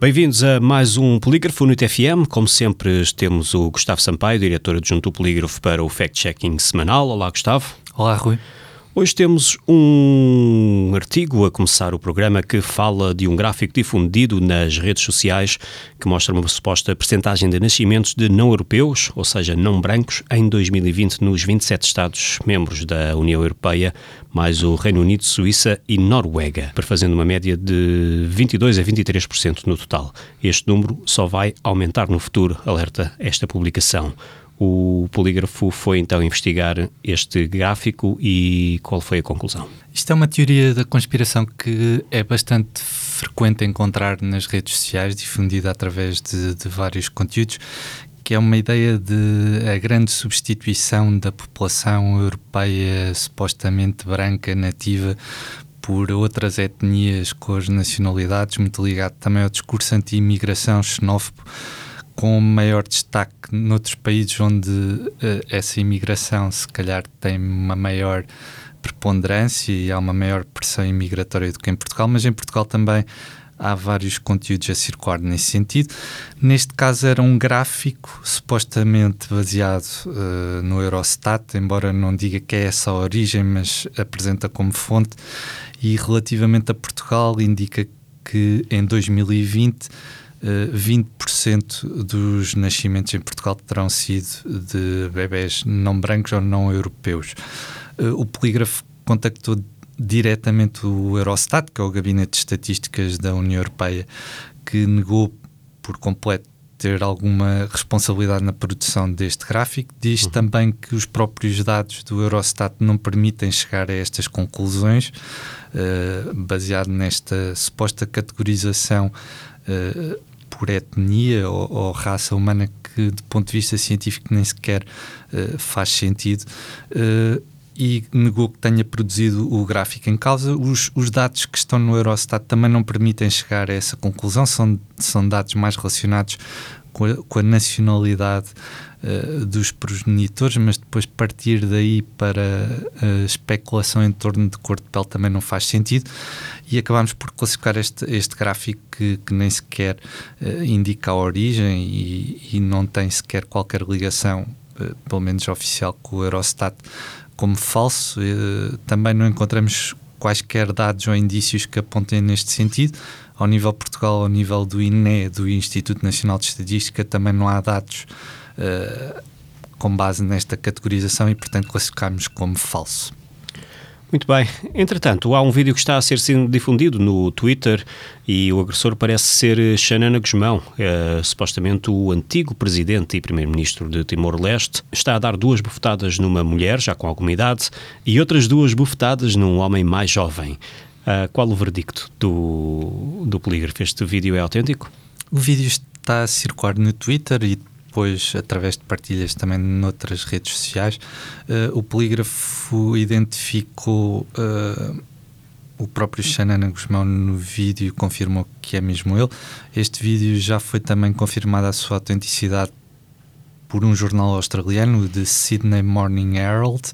Bem-vindos a mais um Polígrafo no ITFM. Como sempre, temos o Gustavo Sampaio, diretor adjunto do Polígrafo para o fact-checking semanal. Olá, Gustavo. Olá, Rui. Hoje temos um artigo a começar o programa que fala de um gráfico difundido nas redes sociais que mostra uma suposta percentagem de nascimentos de não europeus, ou seja, não brancos, em 2020 nos 27 Estados-membros da União Europeia, mais o Reino Unido, Suíça e Noruega, fazendo uma média de 22 a 23% no total. Este número só vai aumentar no futuro, alerta esta publicação. O polígrafo foi então investigar este gráfico e qual foi a conclusão? Isto é uma teoria da conspiração que é bastante frequente encontrar nas redes sociais, difundida através de, de vários conteúdos, que é uma ideia de a grande substituição da população europeia supostamente branca, nativa, por outras etnias, cores, nacionalidades, muito ligado também ao discurso anti-imigração xenófobo com maior destaque noutros países onde uh, essa imigração se calhar tem uma maior preponderância e há uma maior pressão imigratória do que em Portugal, mas em Portugal também há vários conteúdos a circular nesse sentido. Neste caso era um gráfico supostamente baseado uh, no Eurostat, embora não diga que é essa a origem, mas apresenta como fonte, e relativamente a Portugal indica que em 2020 20% eh, dos nascimentos em Portugal terão sido de bebés não brancos ou não europeus. Eh, o polígrafo contactou diretamente o Eurostat, que é o Gabinete de Estatísticas da União Europeia, que negou por completo ter alguma responsabilidade na produção deste gráfico. Diz uhum. também que os próprios dados do Eurostat não permitem chegar a estas conclusões, uh, baseado nesta suposta categorização uh, por etnia ou, ou, raça humana que, do ponto de vista científico, nem sequer uh, faz sentido. Uh, e negou que tenha produzido o gráfico em causa. Os, os, dados que estão no Eurostat também não permitem chegar a essa conclusão, são, são dados mais relacionados com a, com a nacionalidade uh, dos progenitores, mas depois partir daí para a especulação em torno de cor de pele também não faz sentido e acabamos por classificar este, este gráfico que, que nem sequer uh, indica a origem e, e, não tem sequer qualquer ligação, uh, pelo menos oficial, com o Eurostat como falso. também não encontramos quaisquer dados ou indícios que apontem neste sentido ao nível Portugal, ao nível do INE, do Instituto Nacional de Estatística, também não há dados uh, com base nesta categorização e, portanto, classificamos como falso. Muito bem. Entretanto, há um vídeo que está a ser sendo difundido no Twitter e o agressor parece ser Xanana Guzmão, é, supostamente o antigo presidente e primeiro-ministro de Timor-Leste. Está a dar duas bufetadas numa mulher, já com alguma idade, e outras duas bufetadas num homem mais jovem. Uh, qual o verdicto do, do polígrafo? Este vídeo é autêntico? O vídeo está a circular no Twitter e depois através de partilhas também noutras redes sociais. Uh, o polígrafo identificou uh, o próprio Xanana Guzmão no vídeo confirmou que é mesmo ele. Este vídeo já foi também confirmada a sua autenticidade por um jornal australiano, o The Sydney Morning Herald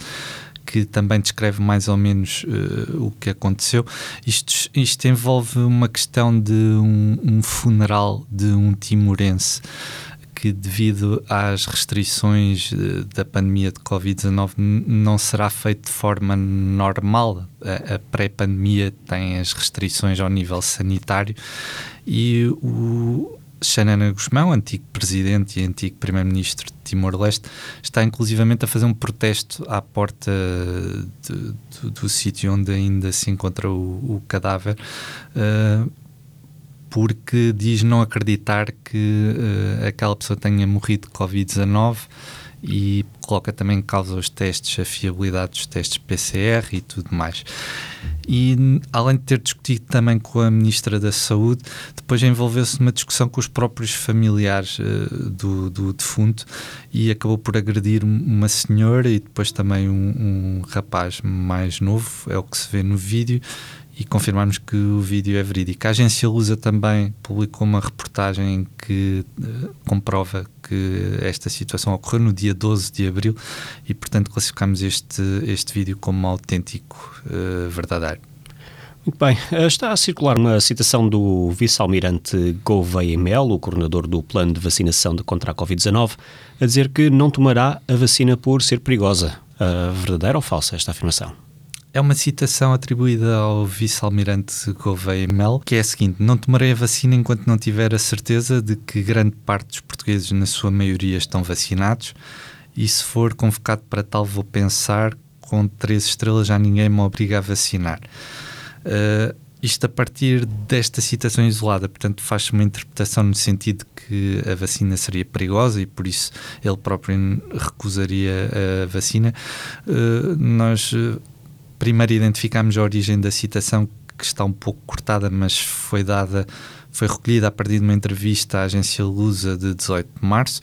que também descreve mais ou menos uh, o que aconteceu. Isto, isto envolve uma questão de um, um funeral de um timorense que devido às restrições uh, da pandemia de Covid-19 não será feito de forma normal. A, a pré-pandemia tem as restrições ao nível sanitário e o, Xanana Guzmão, antigo presidente e antigo primeiro-ministro de Timor-Leste, está inclusivamente a fazer um protesto à porta de, do, do sítio onde ainda se encontra o, o cadáver, uh, porque diz não acreditar que uh, aquela pessoa tenha morrido de Covid-19 e coloca também em causa os testes, a fiabilidade dos testes PCR e tudo mais. E além de ter discutido também com a Ministra da Saúde, depois envolveu-se numa discussão com os próprios familiares uh, do, do defunto e acabou por agredir uma senhora e depois também um, um rapaz mais novo, é o que se vê no vídeo e confirmarmos que o vídeo é verídico. A agência Lusa também publicou uma reportagem que uh, comprova que esta situação ocorreu no dia 12 de abril e, portanto, classificamos este, este vídeo como autêntico, uh, verdadeiro. Muito bem. Eh, está a circular uma citação do vice-almirante Gouveia Melo, o coordenador do plano de vacinação de contra a Covid-19, a dizer que não tomará a vacina por ser perigosa. Uh, verdadeira ou falsa esta afirmação? É uma citação atribuída ao vice-almirante Gouveia Mel, que é a seguinte: Não tomarei a vacina enquanto não tiver a certeza de que grande parte dos portugueses, na sua maioria, estão vacinados. E se for convocado para tal, vou pensar: com três estrelas já ninguém me obriga a vacinar. Uh, isto a partir desta citação isolada, portanto, faz-se uma interpretação no sentido que a vacina seria perigosa e por isso ele próprio recusaria a vacina. Uh, nós primeiro identificámos a origem da citação que está um pouco cortada, mas foi dada, foi recolhida a partir de uma entrevista à agência Lusa de 18 de março.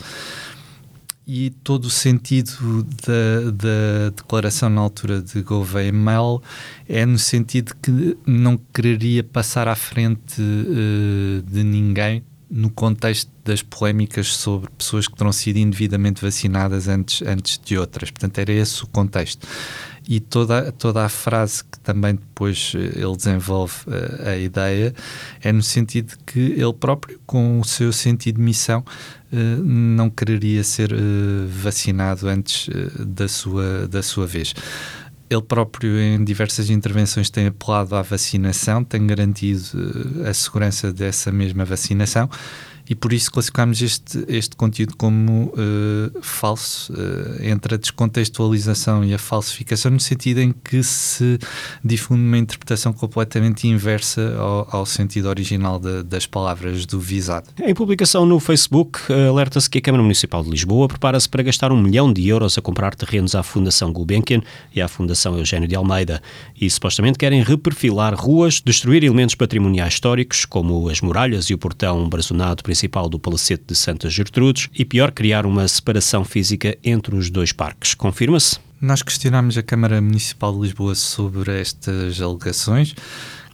E todo o sentido da, da declaração na altura de Gouveia Mel é no sentido que não quereria passar à frente uh, de ninguém no contexto das polémicas sobre pessoas que terão sido indevidamente vacinadas antes, antes de outras. Portanto, era esse o contexto. E toda, toda a frase que também depois eh, ele desenvolve a, eh, a ideia é no sentido que ele próprio, com o seu sentido de missão, não quereria ser vacinado antes da sua, da sua vez. Ele próprio, em diversas intervenções, tem apelado à vacinação, tem garantido a segurança dessa mesma vacinação e por isso classificamos este, este conteúdo como uh, falso, uh, entre a descontextualização e a falsificação, no sentido em que se difunde uma interpretação completamente inversa ao, ao sentido original de, das palavras do visado. Em publicação no Facebook, alerta-se que a Câmara Municipal de Lisboa prepara-se para gastar um milhão de euros a comprar terrenos à Fundação Gulbenkian e à Fundação Eugênio de Almeida e supostamente querem reperfilar ruas, destruir elementos patrimoniais históricos, como as muralhas e o portão brazonado principal do Palacete de Santa Gertrudes e, pior, criar uma separação física entre os dois parques. Confirma-se? Nós questionámos a Câmara Municipal de Lisboa sobre estas alegações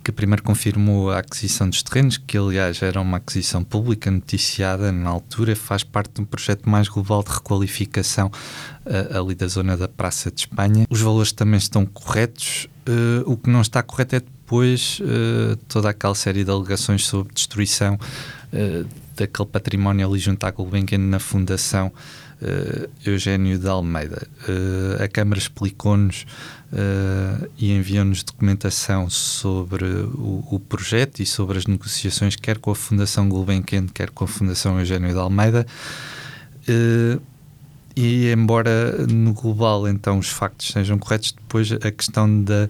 que primeiro confirmou a aquisição dos terrenos, que aliás era uma aquisição pública noticiada na altura, faz parte de um projeto mais global de requalificação uh, ali da zona da Praça de Espanha. Os valores também estão corretos, uh, o que não está correto é depois uh, toda aquela série de alegações sobre destruição daquele património ali junto à Gulbenkian na Fundação uh, Eugênio de Almeida. Uh, a Câmara explicou-nos uh, e enviou-nos documentação sobre o, o, projeto e sobre as negociações, quer com a Fundação Gulbenkian, quer com a Fundação Eugênio de Almeida. e embora no global então os factos sejam corretos, depois a questão da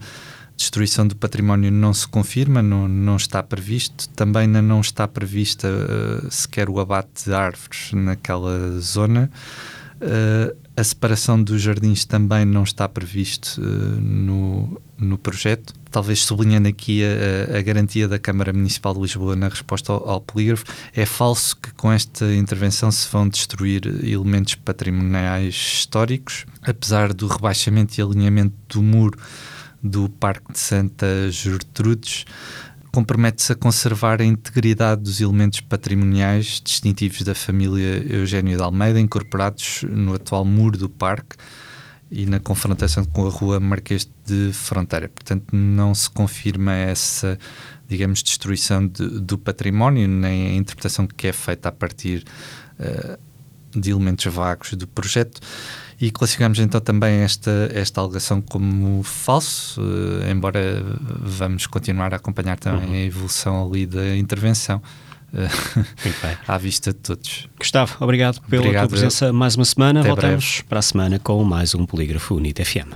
destruição do património não se confirma, não, não está previsto. Também não está prevista uh, sequer o abate de árvores naquela zona. Uh, a separação dos jardins também não está previsto uh, no, no projeto. Talvez sublinhando aqui a, a, garantia da Câmara Municipal de Lisboa na resposta ao, ao polígrafo, é falso que com esta intervenção se vão destruir elementos patrimoniais históricos, apesar do rebaixamento e alinhamento do muro do Parque de Santa Gertrudes compromete-se a conservar a integridade dos elementos patrimoniais distintivos da família Eugênio de Almeida, incorporados no atual muro do parque e na confrontação com a rua Marquês de Fronteira. Portanto, não se confirma essa, digamos, destruição de, do património, nem a interpretação que é feita a partir uh, de elementos vagos do projeto e classificamos então também esta, esta alegação como falso, uh, embora vamos continuar a acompanhar também uhum. a evolução ali da intervenção. Uh, à vista de todos. Gustavo, obrigado pela obrigado, tua presença mais uma semana. Voltamos breve. para a semana com mais um Polígrafo UNIT FM.